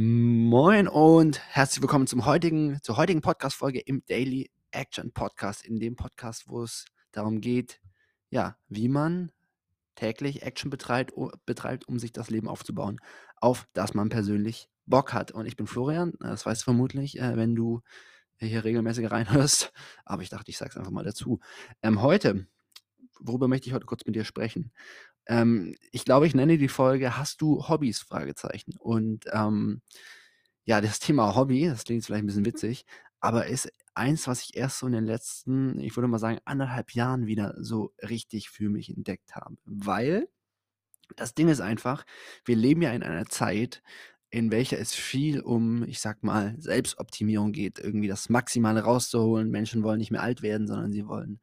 Moin und herzlich willkommen zum heutigen, zur heutigen Podcast-Folge im Daily Action Podcast. In dem Podcast, wo es darum geht, ja, wie man täglich Action betreibt, betreibt, um sich das Leben aufzubauen, auf das man persönlich Bock hat. Und ich bin Florian, das weißt du vermutlich, äh, wenn du hier regelmäßig reinhörst. Aber ich dachte, ich sage es einfach mal dazu. Ähm, heute, worüber möchte ich heute kurz mit dir sprechen? Ähm, ich glaube, ich nenne die Folge Hast du Hobbys? Fragezeichen. Und ähm, ja, das Thema Hobby, das klingt vielleicht ein bisschen witzig, aber ist eins, was ich erst so in den letzten, ich würde mal sagen, anderthalb Jahren wieder so richtig für mich entdeckt habe. Weil das Ding ist einfach, wir leben ja in einer Zeit, in welcher es viel um, ich sag mal, Selbstoptimierung geht, irgendwie das Maximale rauszuholen. Menschen wollen nicht mehr alt werden, sondern sie wollen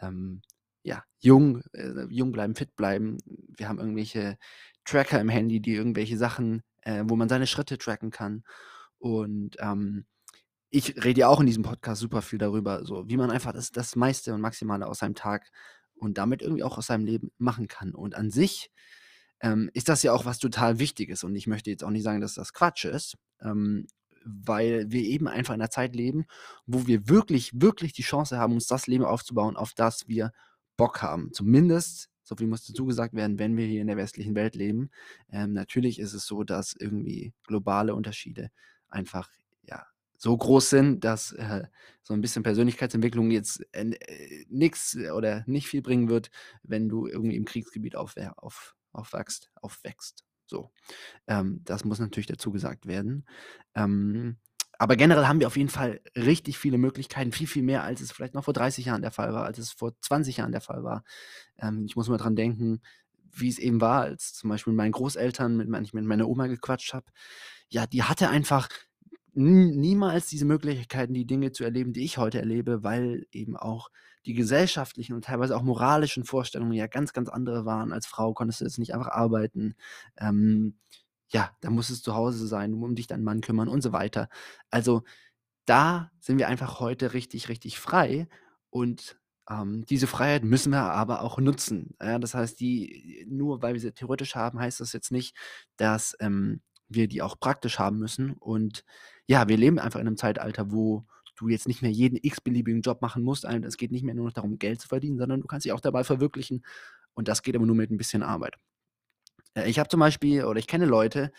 ähm, ja, jung, äh, jung bleiben, fit bleiben. Wir haben irgendwelche Tracker im Handy, die irgendwelche Sachen, äh, wo man seine Schritte tracken kann. Und ähm, ich rede ja auch in diesem Podcast super viel darüber, so wie man einfach das, das meiste und Maximale aus seinem Tag und damit irgendwie auch aus seinem Leben machen kann. Und an sich ähm, ist das ja auch was total Wichtiges. Und ich möchte jetzt auch nicht sagen, dass das Quatsch ist, ähm, weil wir eben einfach in einer Zeit leben, wo wir wirklich, wirklich die Chance haben, uns das Leben aufzubauen, auf das wir Bock haben. Zumindest, so viel muss dazu gesagt werden, wenn wir hier in der westlichen Welt leben. Ähm, natürlich ist es so, dass irgendwie globale Unterschiede einfach ja, so groß sind, dass äh, so ein bisschen Persönlichkeitsentwicklung jetzt äh, nichts oder nicht viel bringen wird, wenn du irgendwie im Kriegsgebiet auf, auf, aufwachst, aufwächst. So. Ähm, das muss natürlich dazu gesagt werden. Ähm, aber generell haben wir auf jeden Fall richtig viele Möglichkeiten, viel, viel mehr, als es vielleicht noch vor 30 Jahren der Fall war, als es vor 20 Jahren der Fall war. Ähm, ich muss mal dran denken, wie es eben war, als zum Beispiel mit meinen Großeltern, mit, wenn ich mit meiner Oma gequatscht habe. Ja, die hatte einfach niemals diese Möglichkeiten, die Dinge zu erleben, die ich heute erlebe, weil eben auch die gesellschaftlichen und teilweise auch moralischen Vorstellungen ja ganz, ganz andere waren. Als Frau konntest du jetzt nicht einfach arbeiten. Ähm, ja, da muss es zu Hause sein, um dich deinen Mann kümmern und so weiter. Also da sind wir einfach heute richtig, richtig frei und ähm, diese Freiheit müssen wir aber auch nutzen. Ja, das heißt, die, nur weil wir sie theoretisch haben, heißt das jetzt nicht, dass ähm, wir die auch praktisch haben müssen. Und ja, wir leben einfach in einem Zeitalter, wo du jetzt nicht mehr jeden x-beliebigen Job machen musst. Es geht nicht mehr nur noch darum, Geld zu verdienen, sondern du kannst dich auch dabei verwirklichen. Und das geht aber nur mit ein bisschen Arbeit. Äh, ich habe zum Beispiel oder ich kenne Leute,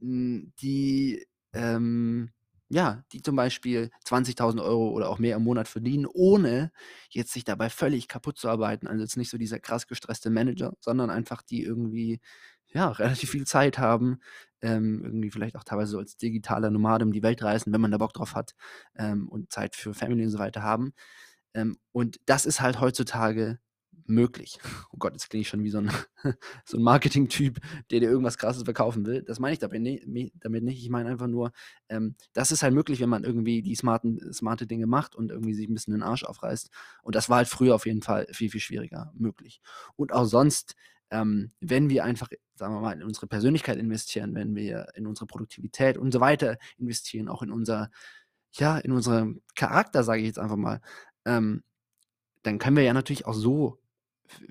hm, die, ähm, ja, die zum Beispiel 20.000 Euro oder auch mehr im Monat verdienen, ohne jetzt sich dabei völlig kaputt zu arbeiten. Also jetzt nicht so dieser krass gestresste Manager, sondern einfach die irgendwie, ja, relativ viel Zeit haben, ähm, irgendwie vielleicht auch teilweise so als digitaler Nomade um die Welt reisen, wenn man da Bock drauf hat, ähm, und Zeit für Family und so weiter haben. Ähm, und das ist halt heutzutage möglich. Oh Gott, jetzt klinge ich schon wie so ein, so ein Marketing-Typ, der dir irgendwas Krasses verkaufen will. Das meine ich damit nicht. Ich meine einfach nur, ähm, das ist halt möglich, wenn man irgendwie die smarten, smarte Dinge macht und irgendwie sich ein bisschen den Arsch aufreißt. Und das war halt früher auf jeden Fall viel, viel schwieriger möglich. Und auch sonst, ähm, wenn wir einfach, sagen wir mal, in unsere Persönlichkeit investieren, wenn wir in unsere Produktivität und so weiter investieren, auch in unser, ja, in unseren Charakter, sage ich jetzt einfach mal, ähm, dann können wir ja natürlich auch so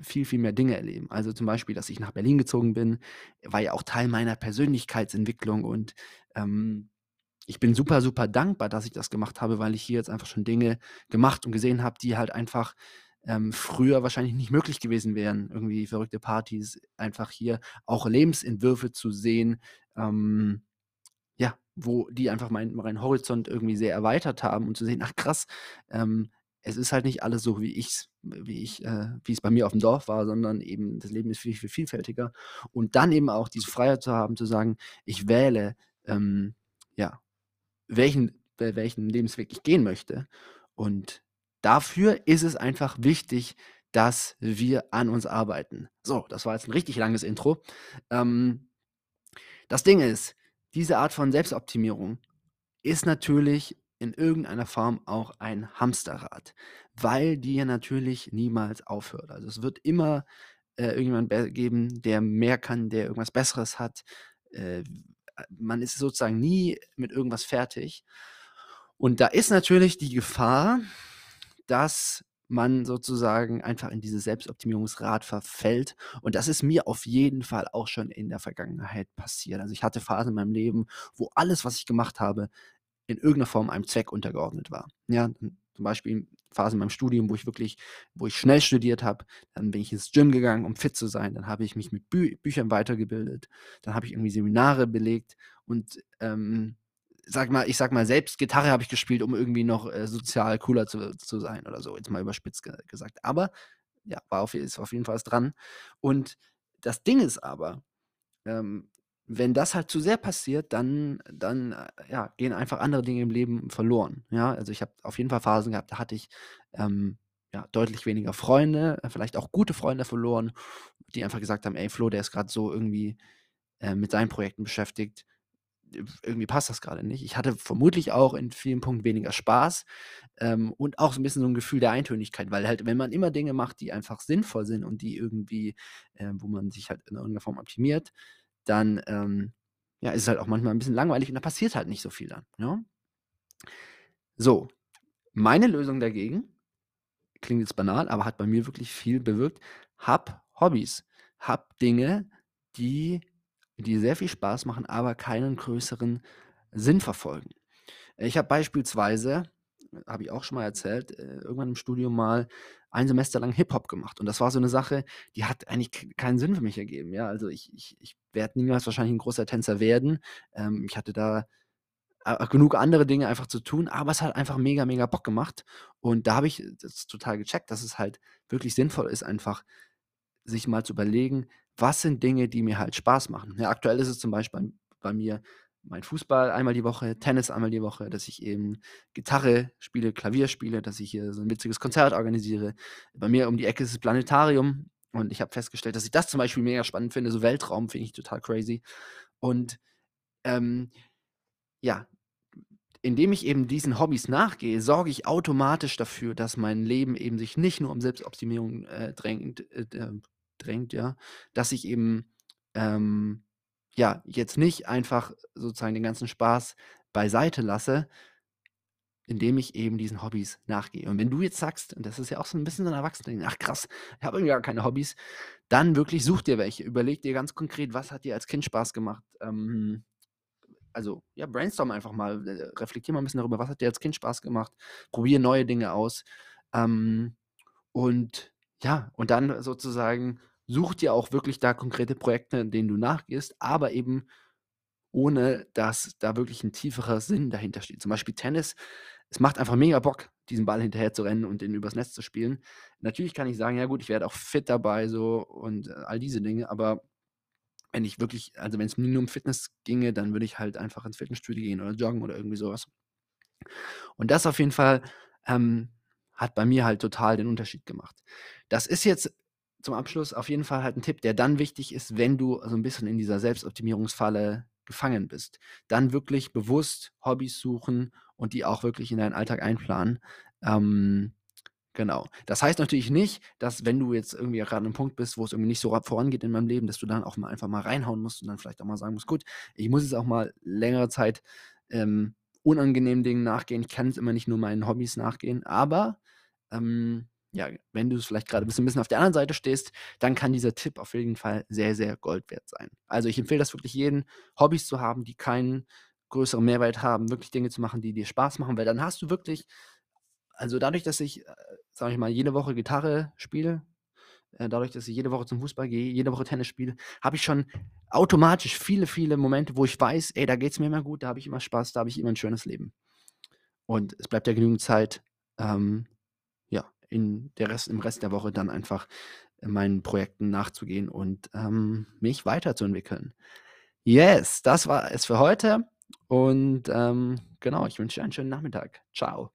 viel, viel mehr Dinge erleben. Also zum Beispiel, dass ich nach Berlin gezogen bin, war ja auch Teil meiner Persönlichkeitsentwicklung und ähm, ich bin super, super dankbar, dass ich das gemacht habe, weil ich hier jetzt einfach schon Dinge gemacht und gesehen habe, die halt einfach ähm, früher wahrscheinlich nicht möglich gewesen wären. Irgendwie verrückte Partys, einfach hier auch Lebensentwürfe zu sehen, ähm, ja, wo die einfach meinen mein Horizont irgendwie sehr erweitert haben und zu sehen, ach krass, ähm, es ist halt nicht alles so, wie ich's wie ich äh, wie es bei mir auf dem Dorf war, sondern eben das Leben ist viel, viel vielfältiger. Und dann eben auch diese Freiheit zu haben, zu sagen, ich wähle, ähm, ja, welchen welchen Lebensweg ich gehen möchte. Und dafür ist es einfach wichtig, dass wir an uns arbeiten. So, das war jetzt ein richtig langes Intro. Ähm, das Ding ist, diese Art von Selbstoptimierung ist natürlich in irgendeiner Form auch ein Hamsterrad, weil die ja natürlich niemals aufhört. Also es wird immer äh, irgendjemand geben, der mehr kann, der irgendwas Besseres hat. Äh, man ist sozusagen nie mit irgendwas fertig. Und da ist natürlich die Gefahr, dass man sozusagen einfach in dieses Selbstoptimierungsrad verfällt. Und das ist mir auf jeden Fall auch schon in der Vergangenheit passiert. Also ich hatte Phasen in meinem Leben, wo alles, was ich gemacht habe, in irgendeiner Form einem Zweck untergeordnet war. Ja, zum Beispiel Phasen in meinem Studium, wo ich wirklich, wo ich schnell studiert habe, dann bin ich ins Gym gegangen, um fit zu sein, dann habe ich mich mit Bü Büchern weitergebildet, dann habe ich irgendwie Seminare belegt und ähm, sag mal, ich sag mal, selbst Gitarre habe ich gespielt, um irgendwie noch äh, sozial cooler zu, zu sein oder so, jetzt mal überspitzt ge gesagt. Aber ja, war auf, ist auf jeden Fall dran. Und das Ding ist aber, ähm, wenn das halt zu sehr passiert, dann, dann äh, ja, gehen einfach andere Dinge im Leben verloren. Ja, also ich habe auf jeden Fall Phasen gehabt, da hatte ich ähm, ja, deutlich weniger Freunde, äh, vielleicht auch gute Freunde verloren, die einfach gesagt haben, ey Flo, der ist gerade so irgendwie äh, mit seinen Projekten beschäftigt irgendwie passt das gerade nicht. Ich hatte vermutlich auch in vielen Punkten weniger Spaß ähm, und auch so ein bisschen so ein Gefühl der Eintönigkeit, weil halt, wenn man immer Dinge macht, die einfach sinnvoll sind und die irgendwie, äh, wo man sich halt in irgendeiner Form optimiert, dann ähm, ja, ist es halt auch manchmal ein bisschen langweilig und da passiert halt nicht so viel dann. Ja? So, meine Lösung dagegen, klingt jetzt banal, aber hat bei mir wirklich viel bewirkt, hab Hobbys, hab Dinge, die die sehr viel Spaß machen, aber keinen größeren Sinn verfolgen. Ich habe beispielsweise, habe ich auch schon mal erzählt, äh, irgendwann im Studium mal ein Semester lang Hip-Hop gemacht. Und das war so eine Sache, die hat eigentlich keinen Sinn für mich ergeben. Ja, also ich, ich, ich werde niemals wahrscheinlich ein großer Tänzer werden. Ähm, ich hatte da äh, genug andere Dinge einfach zu tun, aber es hat einfach mega, mega Bock gemacht. Und da habe ich das total gecheckt, dass es halt wirklich sinnvoll ist, einfach sich mal zu überlegen, was sind Dinge, die mir halt Spaß machen. Ja, aktuell ist es zum Beispiel bei mir mein Fußball einmal die Woche, Tennis einmal die Woche, dass ich eben Gitarre spiele, Klavier spiele, dass ich hier so ein witziges Konzert organisiere. Bei mir um die Ecke ist das Planetarium und ich habe festgestellt, dass ich das zum Beispiel mega spannend finde. So Weltraum finde ich total crazy. Und ähm, ja, indem ich eben diesen Hobbys nachgehe, sorge ich automatisch dafür, dass mein Leben eben sich nicht nur um Selbstoptimierung äh, drängt, äh, drängt, ja, dass ich eben, ähm, ja, jetzt nicht einfach sozusagen den ganzen Spaß beiseite lasse, indem ich eben diesen Hobbys nachgehe. Und wenn du jetzt sagst, und das ist ja auch so ein bisschen so ein Erwachsener, ach krass, ich habe irgendwie gar keine Hobbys, dann wirklich such dir welche. Überleg dir ganz konkret, was hat dir als Kind Spaß gemacht? Ähm, also, ja, brainstorm einfach mal, äh, reflektier mal ein bisschen darüber, was hat dir als Kind Spaß gemacht? Probier neue Dinge aus. Ähm, und ja, und dann sozusagen such dir auch wirklich da konkrete Projekte, denen du nachgehst, aber eben ohne, dass da wirklich ein tieferer Sinn dahinter steht. Zum Beispiel Tennis. Es macht einfach mega Bock, diesen Ball hinterher zu rennen und den übers Netz zu spielen. Natürlich kann ich sagen, ja gut, ich werde auch fit dabei so und äh, all diese Dinge, aber wenn ich wirklich, also wenn es nur um Fitness ginge, dann würde ich halt einfach ins Fitnessstudio gehen oder joggen oder irgendwie sowas. Und das auf jeden Fall ähm, hat bei mir halt total den Unterschied gemacht. Das ist jetzt zum Abschluss auf jeden Fall halt ein Tipp, der dann wichtig ist, wenn du so ein bisschen in dieser Selbstoptimierungsfalle gefangen bist. Dann wirklich bewusst Hobbys suchen und die auch wirklich in deinen Alltag einplanen. Ähm, genau. Das heißt natürlich nicht, dass wenn du jetzt irgendwie gerade an einem Punkt bist, wo es irgendwie nicht so vorangeht in meinem Leben, dass du dann auch mal einfach mal reinhauen musst und dann vielleicht auch mal sagen musst, gut, ich muss jetzt auch mal längere Zeit ähm, unangenehmen Dingen nachgehen. Ich kann jetzt immer nicht nur meinen Hobbys nachgehen, aber ähm, ja, wenn du es vielleicht gerade ein bisschen auf der anderen Seite stehst, dann kann dieser Tipp auf jeden Fall sehr, sehr Gold wert sein. Also ich empfehle das wirklich jeden, Hobbys zu haben, die keinen größeren Mehrwert haben, wirklich Dinge zu machen, die dir Spaß machen, weil dann hast du wirklich, also dadurch, dass ich, äh, sage ich mal, jede Woche Gitarre spiele, äh, dadurch, dass ich jede Woche zum Fußball gehe, jede Woche Tennis spiele, habe ich schon automatisch viele, viele Momente, wo ich weiß, ey, da geht es mir immer gut, da habe ich immer Spaß, da habe ich immer ein schönes Leben. Und es bleibt ja genügend Zeit, ähm, in der Rest, im Rest der Woche dann einfach meinen Projekten nachzugehen und ähm, mich weiterzuentwickeln. Yes, das war es für heute. Und ähm, genau, ich wünsche dir einen schönen Nachmittag. Ciao.